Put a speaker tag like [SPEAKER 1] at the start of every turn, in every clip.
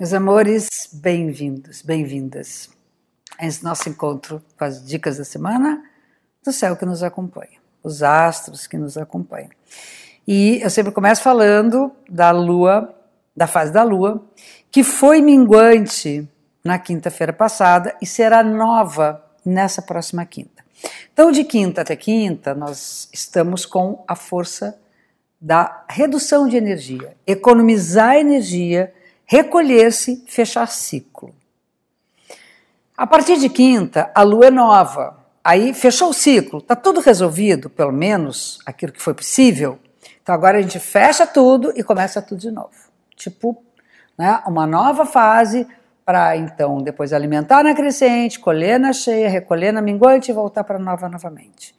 [SPEAKER 1] Meus amores, bem-vindos, bem-vindas a esse nosso encontro com as dicas da semana do céu que nos acompanha, os astros que nos acompanham. E eu sempre começo falando da lua, da fase da lua, que foi minguante na quinta-feira passada e será nova nessa próxima quinta. Então, de quinta até quinta, nós estamos com a força da redução de energia, economizar energia recolher-se, fechar ciclo. A partir de quinta, a lua é nova. Aí fechou o ciclo, está tudo resolvido, pelo menos aquilo que foi possível. Então agora a gente fecha tudo e começa tudo de novo. Tipo, né, uma nova fase para então depois alimentar na crescente, colher na cheia, recolher na minguante e voltar para nova novamente.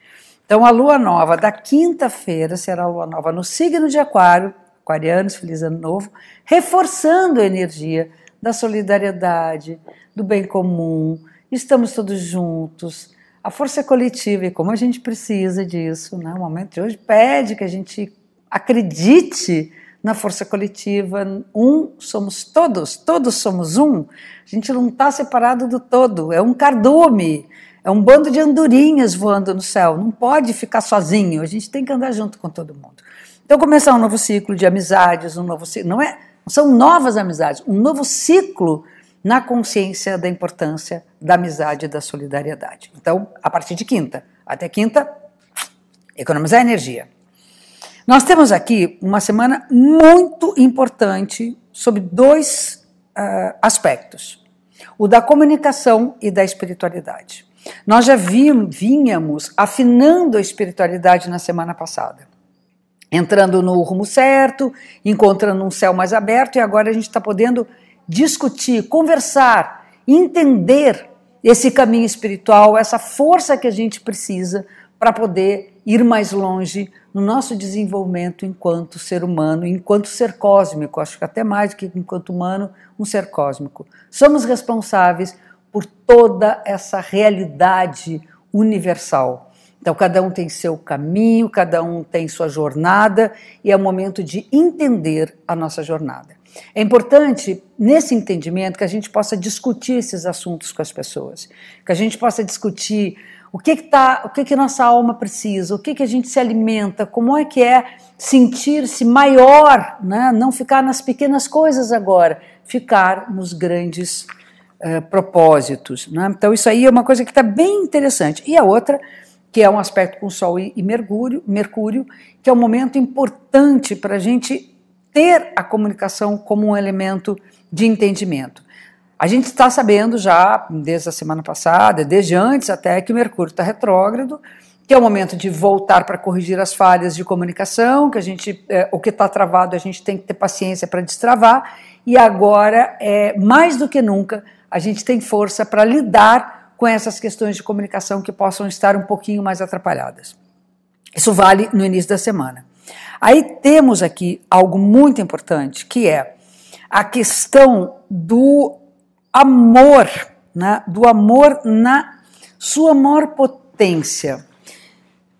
[SPEAKER 1] Então a lua nova da quinta-feira será a lua nova no signo de Aquário, aquarianos, feliz ano novo, reforçando a energia da solidariedade, do bem comum, estamos todos juntos, a força coletiva e como a gente precisa disso, né? O momento de hoje pede que a gente acredite na força coletiva. Um somos todos, todos somos um. A gente não está separado do todo, é um cardume, é um bando de andorinhas voando no céu. Não pode ficar sozinho, a gente tem que andar junto com todo mundo. Então começar um novo ciclo de amizades, um novo ciclo, não é, são novas amizades, um novo ciclo na consciência da importância da amizade e da solidariedade. Então, a partir de quinta, até quinta, economizar energia. Nós temos aqui uma semana muito importante sobre dois uh, aspectos: o da comunicação e da espiritualidade. Nós já vínhamos afinando a espiritualidade na semana passada entrando no rumo certo, encontrando um céu mais aberto, e agora a gente está podendo discutir, conversar, entender esse caminho espiritual, essa força que a gente precisa para poder ir mais longe no nosso desenvolvimento enquanto ser humano, enquanto ser cósmico, acho que até mais do que enquanto humano, um ser cósmico. Somos responsáveis por toda essa realidade universal. Então, cada um tem seu caminho, cada um tem sua jornada, e é o momento de entender a nossa jornada. É importante, nesse entendimento, que a gente possa discutir esses assuntos com as pessoas, que a gente possa discutir o que que, tá, o que, que nossa alma precisa, o que, que a gente se alimenta, como é que é sentir-se maior, né? não ficar nas pequenas coisas agora, ficar nos grandes uh, propósitos. Né? Então, isso aí é uma coisa que está bem interessante. E a outra que é um aspecto com Sol e Mercúrio, Mercúrio que é um momento importante para a gente ter a comunicação como um elemento de entendimento. A gente está sabendo já, desde a semana passada, desde antes até, que o Mercúrio está retrógrado, que é o momento de voltar para corrigir as falhas de comunicação, que a gente, é, o que está travado a gente tem que ter paciência para destravar, e agora, é, mais do que nunca, a gente tem força para lidar com essas questões de comunicação que possam estar um pouquinho mais atrapalhadas. Isso vale no início da semana. Aí temos aqui algo muito importante, que é a questão do amor, né? do amor na sua maior potência.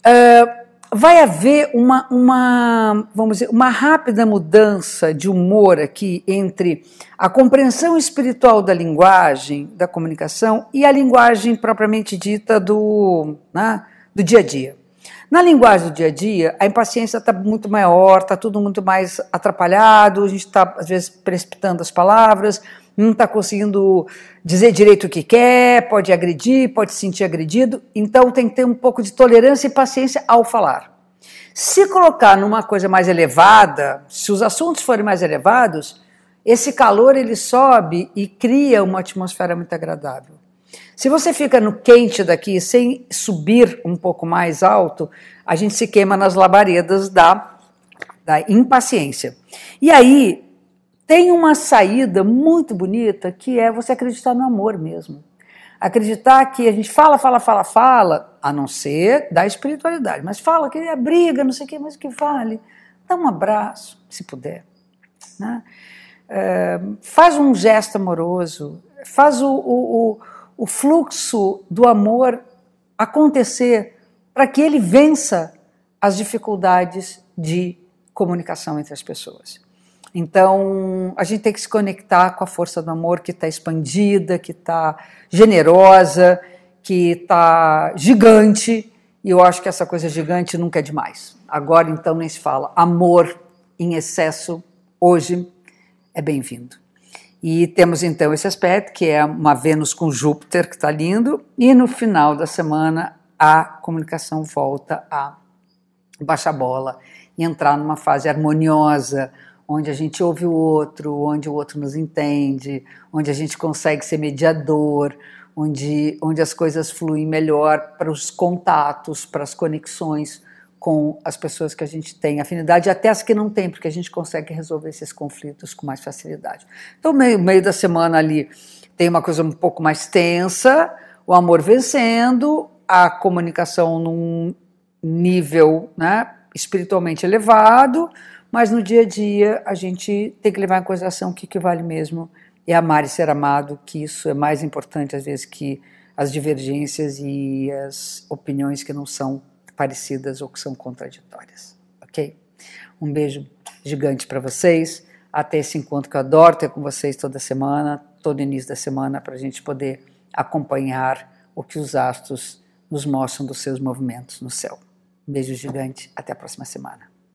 [SPEAKER 1] Uh, vai haver uma, uma, vamos dizer, uma rápida mudança de humor aqui entre a compreensão espiritual da linguagem, da comunicação, e a linguagem propriamente dita do, né, do dia a dia. Na linguagem do dia a dia, a impaciência está muito maior, está tudo muito mais atrapalhado, a gente está, às vezes, precipitando as palavras, não está conseguindo dizer direito o que quer, pode agredir, pode se sentir agredido, então tem que ter um pouco de tolerância e paciência ao falar. Se colocar numa coisa mais elevada, se os assuntos forem mais elevados, esse calor ele sobe e cria uma atmosfera muito agradável. Se você fica no quente daqui sem subir um pouco mais alto, a gente se queima nas labaredas da, da impaciência. E aí tem uma saída muito bonita que é você acreditar no amor mesmo. Acreditar que a gente fala, fala, fala, fala, a não ser da espiritualidade, mas fala que é briga, não sei o que, mas que vale. Dá um abraço, se puder. Né? É, faz um gesto amoroso, faz o, o, o fluxo do amor acontecer para que ele vença as dificuldades de comunicação entre as pessoas. Então, a gente tem que se conectar com a força do amor que está expandida, que está generosa, que está gigante. E eu acho que essa coisa gigante nunca é demais. Agora, então, nem se fala. Amor em excesso, hoje, é bem-vindo. E temos então esse aspecto, que é uma Vênus com Júpiter, que está lindo, e no final da semana a comunicação volta a baixar bola e entrar numa fase harmoniosa, onde a gente ouve o outro, onde o outro nos entende, onde a gente consegue ser mediador, onde, onde as coisas fluem melhor para os contatos, para as conexões com as pessoas que a gente tem afinidade, até as que não tem, porque a gente consegue resolver esses conflitos com mais facilidade. Então, meio, meio da semana ali tem uma coisa um pouco mais tensa, o amor vencendo, a comunicação num nível né, espiritualmente elevado, mas no dia a dia a gente tem que levar em consideração que o que vale mesmo é amar e ser amado, que isso é mais importante às vezes que as divergências e as opiniões que não são parecidas ou que são contraditórias, ok? Um beijo gigante para vocês, até esse encontro que eu adoro ter com vocês toda semana, todo início da semana, para a gente poder acompanhar o que os astros nos mostram dos seus movimentos no céu. Um beijo gigante, até a próxima semana.